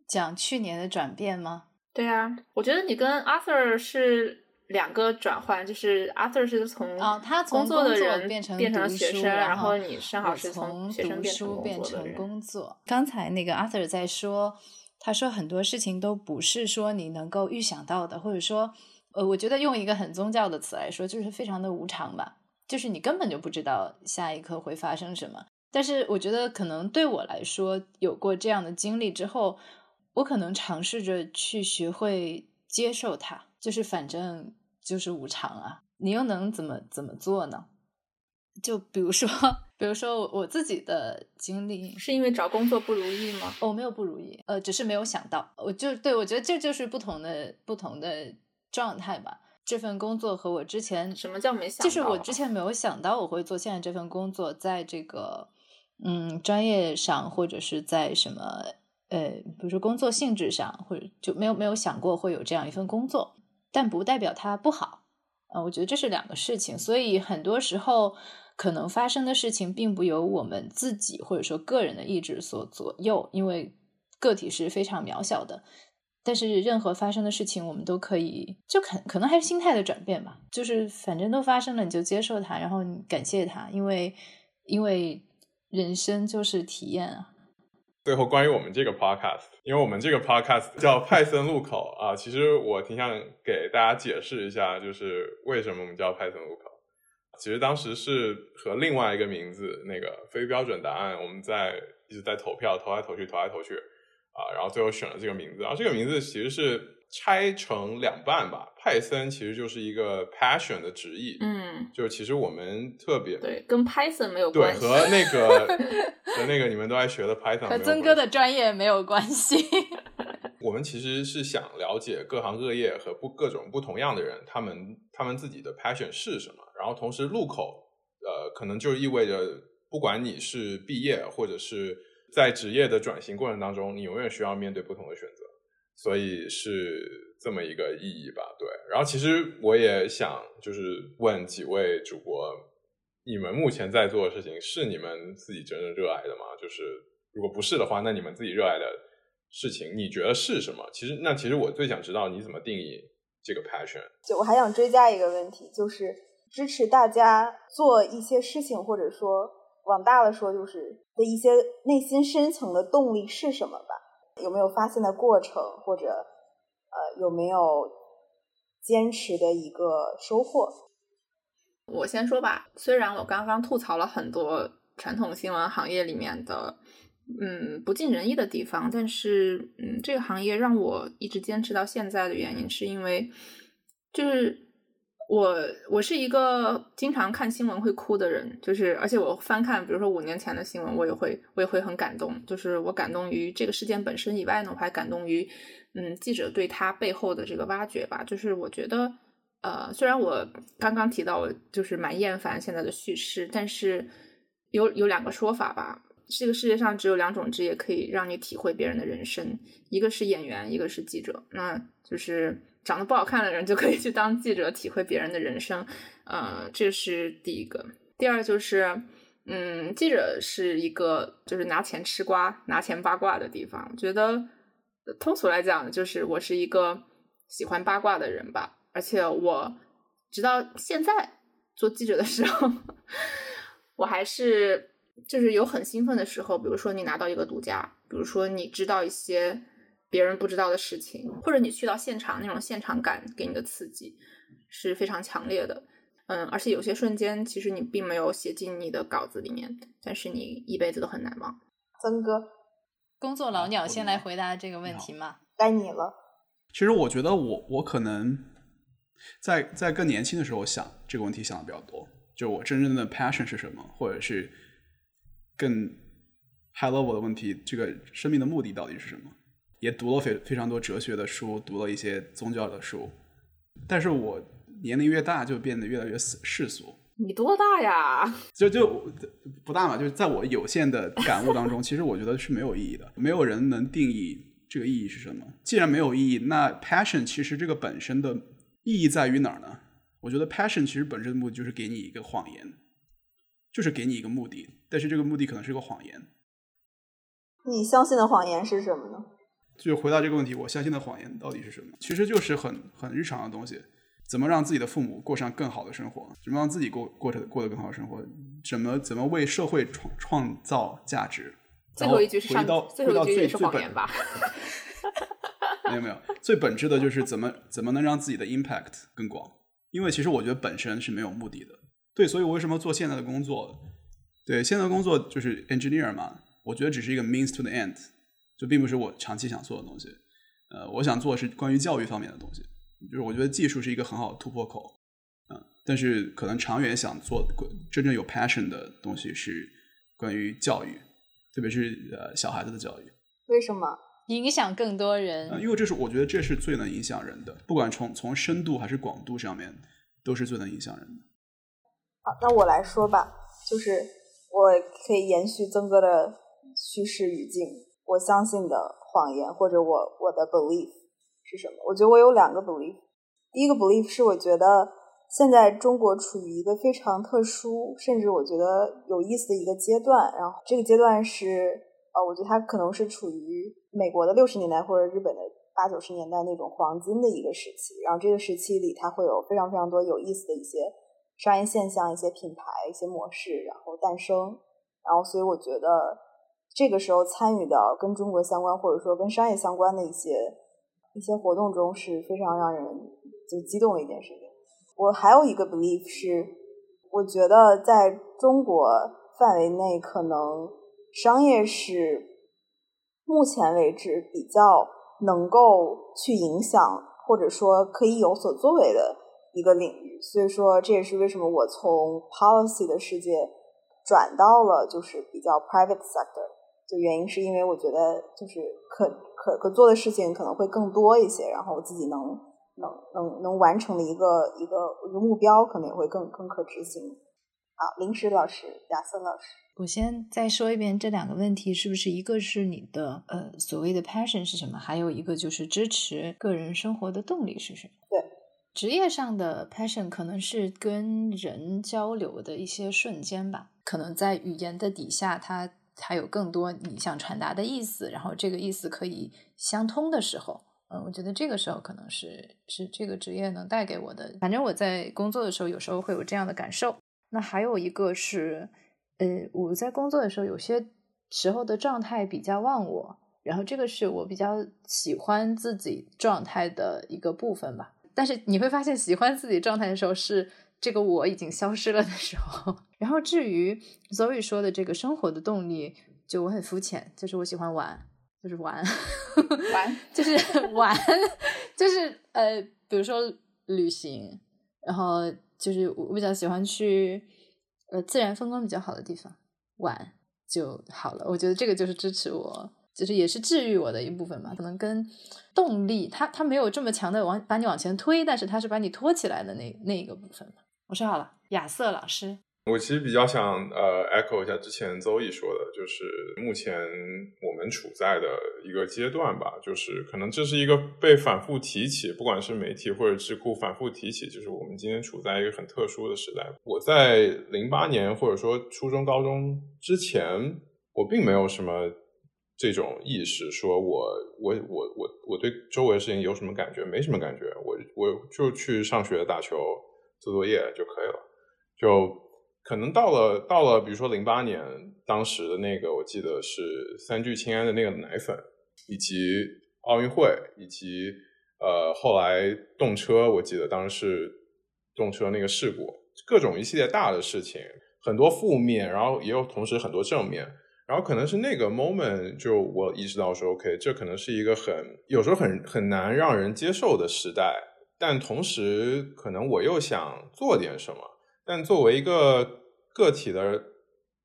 讲去年的转变吗？对啊，我觉得你跟 Arthur 是。两个转换就是 Arthur 是从啊，他从工作的人变成变成学生，然后你正好是从学生变成工作。刚才那个 Arthur 在说，他说很多事情都不是说你能够预想到的，或者说，呃，我觉得用一个很宗教的词来说，就是非常的无常吧，就是你根本就不知道下一刻会发生什么。但是我觉得可能对我来说，有过这样的经历之后，我可能尝试着去学会接受它，就是反正。就是无常啊，你又能怎么怎么做呢？就比如说，比如说我我自己的经历，是因为找工作不如意吗？哦，没有不如意，呃，只是没有想到，我就对我觉得这就是不同的不同的状态吧。这份工作和我之前什么叫没想到？就是我之前没有想到我会做现在这份工作，在这个嗯专业上或者是在什么呃，比如说工作性质上，或者就没有没有想过会有这样一份工作，但不代表它不好啊。我觉得这是两个事情，所以很多时候可能发生的事情并不由我们自己或者说个人的意志所左右，因为个体是非常渺小的。但是任何发生的事情，我们都可以就可可能还是心态的转变吧。就是反正都发生了，你就接受它，然后你感谢它，因为因为人生就是体验啊。最后关于我们这个 podcast，因为我们这个 podcast 叫派森路口啊，其实我挺想给大家解释一下，就是为什么我们叫派森路口。其实当时是和另外一个名字那个非标准答案，我们在一直在投票，投来投去，投来投去。啊，然后最后选了这个名字，然后这个名字其实是拆成两半吧。派森其实就是一个 passion 的直译，嗯，就是其实我们特别对，跟 Python 没有对，关系，对和那个 和那个你们都爱学的 Python 和曾哥的专业没有关系。我们其实是想了解各行各业和不各种不同样的人，他们他们自己的 passion 是什么。然后同时路口，呃，可能就意味着不管你是毕业或者是。在职业的转型过程当中，你永远需要面对不同的选择，所以是这么一个意义吧？对。然后其实我也想就是问几位主播，你们目前在做的事情是你们自己真正热爱的吗？就是如果不是的话，那你们自己热爱的事情，你觉得是什么？其实那其实我最想知道你怎么定义这个 passion。就我还想追加一个问题，就是支持大家做一些事情，或者说。往大了说，就是的一些内心深层的动力是什么吧？有没有发现的过程，或者呃，有没有坚持的一个收获？我先说吧。虽然我刚刚吐槽了很多传统新闻行业里面的嗯不尽人意的地方，但是嗯，这个行业让我一直坚持到现在的原因，是因为就是。我我是一个经常看新闻会哭的人，就是而且我翻看，比如说五年前的新闻，我也会我也会很感动。就是我感动于这个事件本身以外呢，我还感动于嗯记者对他背后的这个挖掘吧。就是我觉得呃，虽然我刚刚提到就是蛮厌烦现在的叙事，但是有有两个说法吧。这个世界上只有两种职业可以让你体会别人的人生，一个是演员，一个是记者。那就是。长得不好看的人就可以去当记者，体会别人的人生，呃，这是第一个。第二就是，嗯，记者是一个就是拿钱吃瓜、拿钱八卦的地方。我觉得通俗来讲，就是我是一个喜欢八卦的人吧。而且我直到现在做记者的时候，我还是就是有很兴奋的时候。比如说你拿到一个独家，比如说你知道一些。别人不知道的事情，或者你去到现场那种现场感给你的刺激是非常强烈的，嗯，而且有些瞬间其实你并没有写进你的稿子里面，但是你一辈子都很难忘。曾哥，工作老鸟先来回答这个问题嘛？该你了。其实我觉得我我可能在在更年轻的时候想这个问题想的比较多，就我真正的 passion 是什么，或者是更 high level 的问题，这个生命的目的到底是什么？也读了非非常多哲学的书，读了一些宗教的书，但是我年龄越大就变得越来越世世俗。你多大呀？就就不大嘛，就是在我有限的感悟当中，其实我觉得是没有意义的。没有人能定义这个意义是什么。既然没有意义，那 passion 其实这个本身的意义在于哪儿呢？我觉得 passion 其实本身的目的就是给你一个谎言，就是给你一个目的，但是这个目的可能是个谎言。你相信的谎言是什么呢？就回答这个问题，我相信的谎言到底是什么？其实就是很很日常的东西，怎么让自己的父母过上更好的生活？怎么让自己过过着过得更好的生活？怎么怎么为社会创创造价值？最后一句是上，最后一句是谎言吧？没有没有，最本质的就是怎么怎么能让自己的 impact 更广？因为其实我觉得本身是没有目的的。对，所以我为什么做现在的工作？对，现在的工作就是 engineer 嘛，我觉得只是一个 means to the end。这并不是我长期想做的东西，呃，我想做的是关于教育方面的东西，就是我觉得技术是一个很好的突破口，嗯，但是可能长远想做真正有 passion 的东西是关于教育，特别是呃小孩子的教育。为什么？影响更多人，因为这是我觉得这是最能影响人的，不管从从深度还是广度上面，都是最能影响人的。好，那我来说吧，就是我可以延续曾哥的叙事语境，我相信的谎言或者我我的 belief 是什么？我觉得我有两个 belief，第一个 belief 是我觉得现在中国处于一个非常特殊，甚至我觉得有意思的一个阶段，然后这个阶段是。呃，我觉得它可能是处于美国的六十年代或者日本的八九十年代那种黄金的一个时期，然后这个时期里，它会有非常非常多有意思的一些商业现象、一些品牌、一些模式，然后诞生。然后，所以我觉得这个时候参与到跟中国相关或者说跟商业相关的一些一些活动中是非常让人就激动的一件事情。我还有一个 belief 是，我觉得在中国范围内可能。商业是目前为止比较能够去影响，或者说可以有所作为的一个领域。所以说，这也是为什么我从 policy 的世界转到了就是比较 private sector。就原因是因为我觉得就是可可可做的事情可能会更多一些，然后我自己能能能能完成的一个一个一个目标可能也会更更可执行。好，临时老师，亚瑟老师。我先再说一遍这两个问题，是不是一个是你的呃所谓的 passion 是什么？还有一个就是支持个人生活的动力是什么？对，职业上的 passion 可能是跟人交流的一些瞬间吧，可能在语言的底下，它才有更多你想传达的意思，然后这个意思可以相通的时候，嗯，我觉得这个时候可能是是这个职业能带给我的。反正我在工作的时候，有时候会有这样的感受。那还有一个是。呃，我在工作的时候，有些时候的状态比较忘我，然后这个是我比较喜欢自己状态的一个部分吧。但是你会发现，喜欢自己状态的时候，是这个我已经消失了的时候。然后至于 Zoe 说的这个生活的动力，就我很肤浅，就是我喜欢玩，就是玩，玩，就是玩，就是呃，比如说旅行，然后就是我比较喜欢去。呃，自然风光比较好的地方玩就好了。我觉得这个就是支持我，就是也是治愈我的一部分嘛。可能跟动力，它它没有这么强的往把你往前推，但是它是把你拖起来的那那一个部分嘛。我说好了，亚瑟老师。我其实比较想呃 echo 一下之前邹毅说的，就是目前我们处在的一个阶段吧，就是可能这是一个被反复提起，不管是媒体或者智库反复提起，就是我们今天处在一个很特殊的时代。我在零八年或者说初中、高中之前，我并没有什么这种意识，说我我我我我对周围的事情有什么感觉？没什么感觉，我我就去上学、打球、做作业就可以了，就。可能到了到了，比如说零八年，当时的那个我记得是三聚氰胺的那个奶粉，以及奥运会，以及呃后来动车，我记得当时是动车那个事故，各种一系列大的事情，很多负面，然后也有同时很多正面，然后可能是那个 moment 就我意识到说，OK，这可能是一个很有时候很很难让人接受的时代，但同时可能我又想做点什么。但作为一个个体的，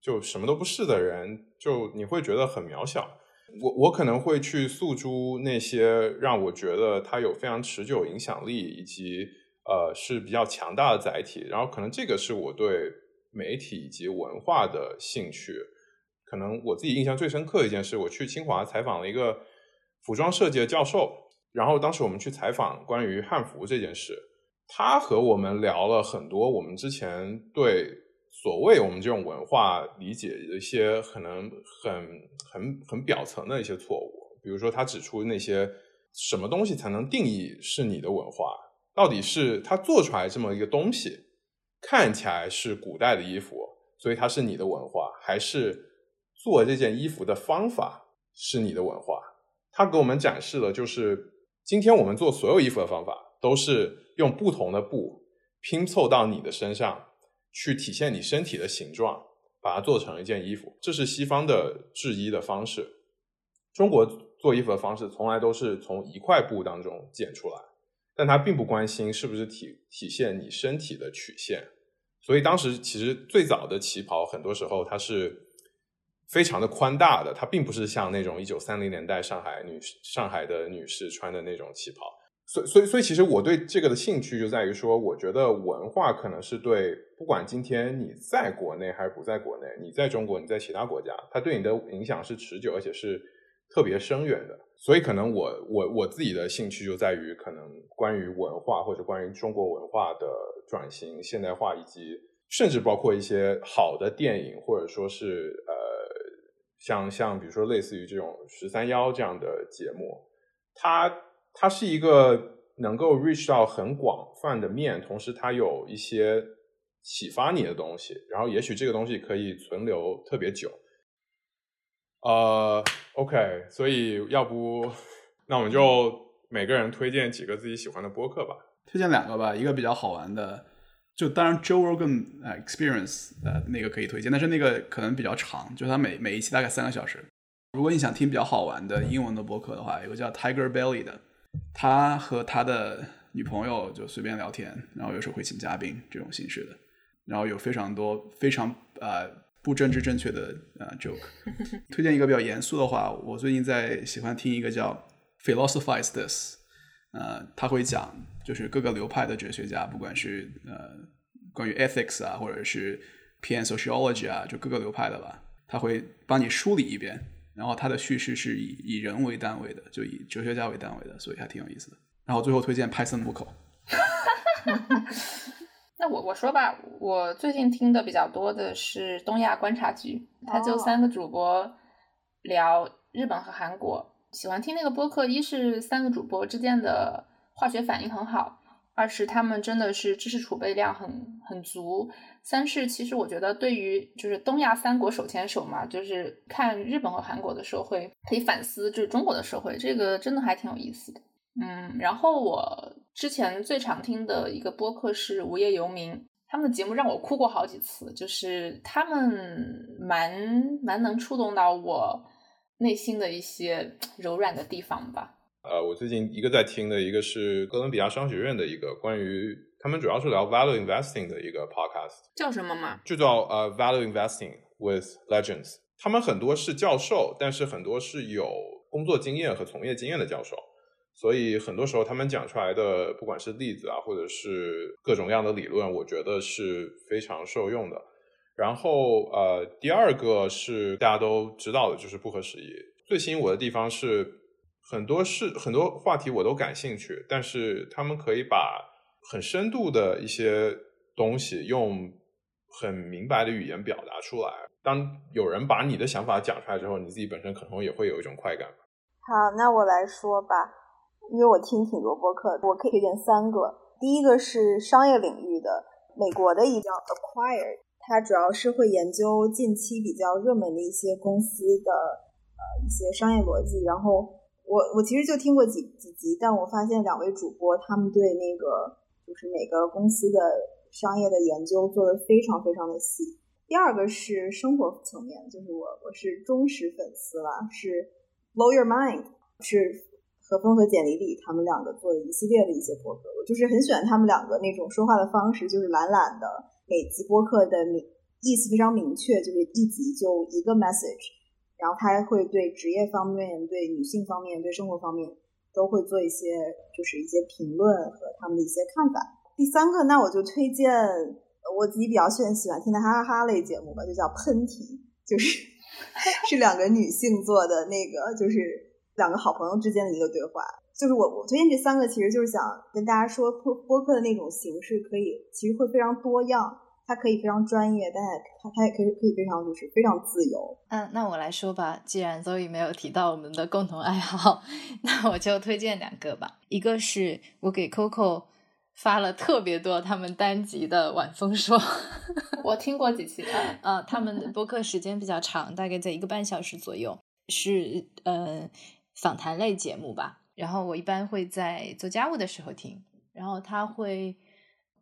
就什么都不是的人，就你会觉得很渺小。我我可能会去诉诸那些让我觉得它有非常持久影响力，以及呃是比较强大的载体。然后可能这个是我对媒体以及文化的兴趣。可能我自己印象最深刻的一件事，我去清华采访了一个服装设计的教授，然后当时我们去采访关于汉服这件事。他和我们聊了很多我们之前对所谓我们这种文化理解的一些可能很很很表层的一些错误，比如说他指出那些什么东西才能定义是你的文化，到底是他做出来这么一个东西看起来是古代的衣服，所以它是你的文化，还是做这件衣服的方法是你的文化？他给我们展示了，就是今天我们做所有衣服的方法都是。用不同的布拼凑到你的身上，去体现你身体的形状，把它做成一件衣服。这是西方的制衣的方式。中国做衣服的方式从来都是从一块布当中剪出来，但他并不关心是不是体体现你身体的曲线。所以当时其实最早的旗袍，很多时候它是非常的宽大的，它并不是像那种一九三零年代上海女上海的女士穿的那种旗袍。所以，所以，所以，其实我对这个的兴趣就在于说，我觉得文化可能是对不管今天你在国内还是不在国内，你在中国，你在其他国家，它对你的影响是持久而且是特别深远的。所以，可能我我我自己的兴趣就在于可能关于文化或者关于中国文化的转型、现代化，以及甚至包括一些好的电影，或者说是呃，像像比如说类似于这种十三幺这样的节目，它。它是一个能够 reach 到很广泛的面，同时它有一些启发你的东西，然后也许这个东西可以存留特别久。呃，OK，所以要不那我们就每个人推荐几个自己喜欢的播客吧。推荐两个吧，一个比较好玩的，就当然 Joe Rogan Experience 呃那个可以推荐，但是那个可能比较长，就它每每一期大概三个小时。如果你想听比较好玩的英文的播客的话，有个叫 Tiger Belly 的。他和他的女朋友就随便聊天，然后有时候会请嘉宾这种形式的，然后有非常多非常呃不政治正确的呃 joke。推荐一个比较严肃的话，我最近在喜欢听一个叫 Philosophize This，呃，他会讲就是各个流派的哲学家，不管是呃关于 ethics 啊，或者是偏 sociology 啊，就各个流派的吧，他会帮你梳理一遍。然后他的叙事是以以人为单位的，就以哲学家为单位的，所以还挺有意思的。然后最后推荐派森木口。那我我说吧，我最近听的比较多的是东亚观察局，他就三个主播聊日本和韩国。喜欢听那个播客，一是三个主播之间的化学反应很好，二是他们真的是知识储备量很很足。三是，其实我觉得对于就是东亚三国手牵手嘛，就是看日本和韩国的社会，可以反思就是中国的社会，这个真的还挺有意思的。嗯，然后我之前最常听的一个播客是无业游民，他们的节目让我哭过好几次，就是他们蛮蛮能触动到我内心的一些 柔软的地方吧。呃，我最近一个在听的一个是哥伦比亚商学院的一个关于。他们主要是聊 value investing 的一个 podcast，叫什么嘛？就叫呃 value investing with legends。他们很多是教授，但是很多是有工作经验和从业经验的教授，所以很多时候他们讲出来的，不管是例子啊，或者是各种各样的理论，我觉得是非常受用的。然后呃，第二个是大家都知道的，就是不合时宜。最吸引我的地方是很多事很多话题我都感兴趣，但是他们可以把很深度的一些东西，用很明白的语言表达出来。当有人把你的想法讲出来之后，你自己本身可能也会有一种快感。好，那我来说吧，因为我听挺多播客，我可以推荐三个。第一个是商业领域的，美国的一叫 Acquire，它主要是会研究近期比较热门的一些公司的呃一些商业逻辑，然后我我其实就听过几几集，但我发现两位主播他们对那个。就是每个公司的商业的研究做的非常非常的细。第二个是生活层面，就是我我是忠实粉丝了，是 Blow Your Mind，是何峰和简丽丽他们两个做的一系列的一些播客，我就是很喜欢他们两个那种说话的方式，就是懒懒的，每集播客的明意思非常明确，就是一集就一个 message，然后他还会对职业方面、对女性方面、对生活方面。都会做一些，就是一些评论和他们的一些看法。第三个，那我就推荐我自己比较喜欢喜欢听的哈哈哈类节目吧，就叫喷嚏，就是 是两个女性做的那个，就是两个好朋友之间的一个对话。就是我我推荐这三个，其实就是想跟大家说，播播客的那种形式可以，其实会非常多样。它可以非常专业，但也它它也可以可以非常就是非常自由。嗯，那我来说吧，既然 Zoe 没有提到我们的共同爱好，那我就推荐两个吧。一个是我给 Coco 发了特别多他们单集的晚风说，我听过几期。呃，他们的播客时间比较长，大概在一个半小时左右，是呃访谈类节目吧。然后我一般会在做家务的时候听，然后他会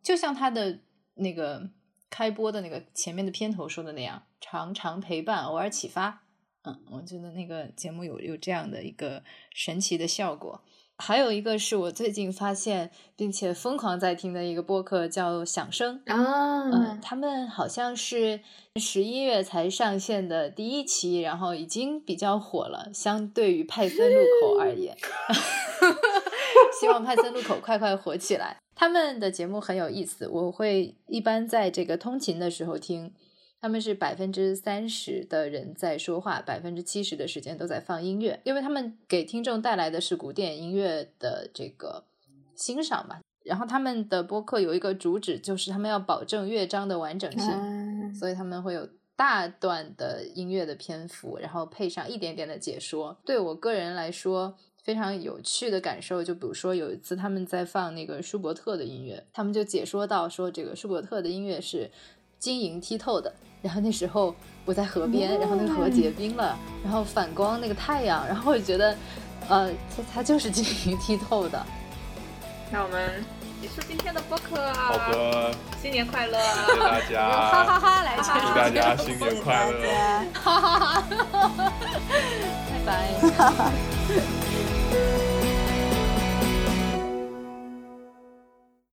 就像他的那个。开播的那个前面的片头说的那样，常常陪伴，偶尔启发。嗯，我觉得那个节目有有这样的一个神奇的效果。还有一个是我最近发现并且疯狂在听的一个播客，叫响声啊，嗯，他们好像是十一月才上线的第一期，然后已经比较火了，相对于派森路口而言，希望派森路口快快火起来。他们的节目很有意思，我会一般在这个通勤的时候听。他们是百分之三十的人在说话，百分之七十的时间都在放音乐，因为他们给听众带来的是古典音乐的这个欣赏嘛。然后他们的播客有一个主旨，就是他们要保证乐章的完整性，所以他们会有大段的音乐的篇幅，然后配上一点点的解说。对我个人来说，非常有趣的感受，就比如说有一次他们在放那个舒伯特的音乐，他们就解说到说这个舒伯特的音乐是晶莹剔透的。然后那时候我在河边，然后那个河结冰了，然后反光那个太阳，然后我觉得，呃，它它就是晶莹剔透的。那我们结束今天的播客，好的，新年快乐，谢谢大家，哈哈哈，来祝大家新年快乐，哈哈哈，拜拜。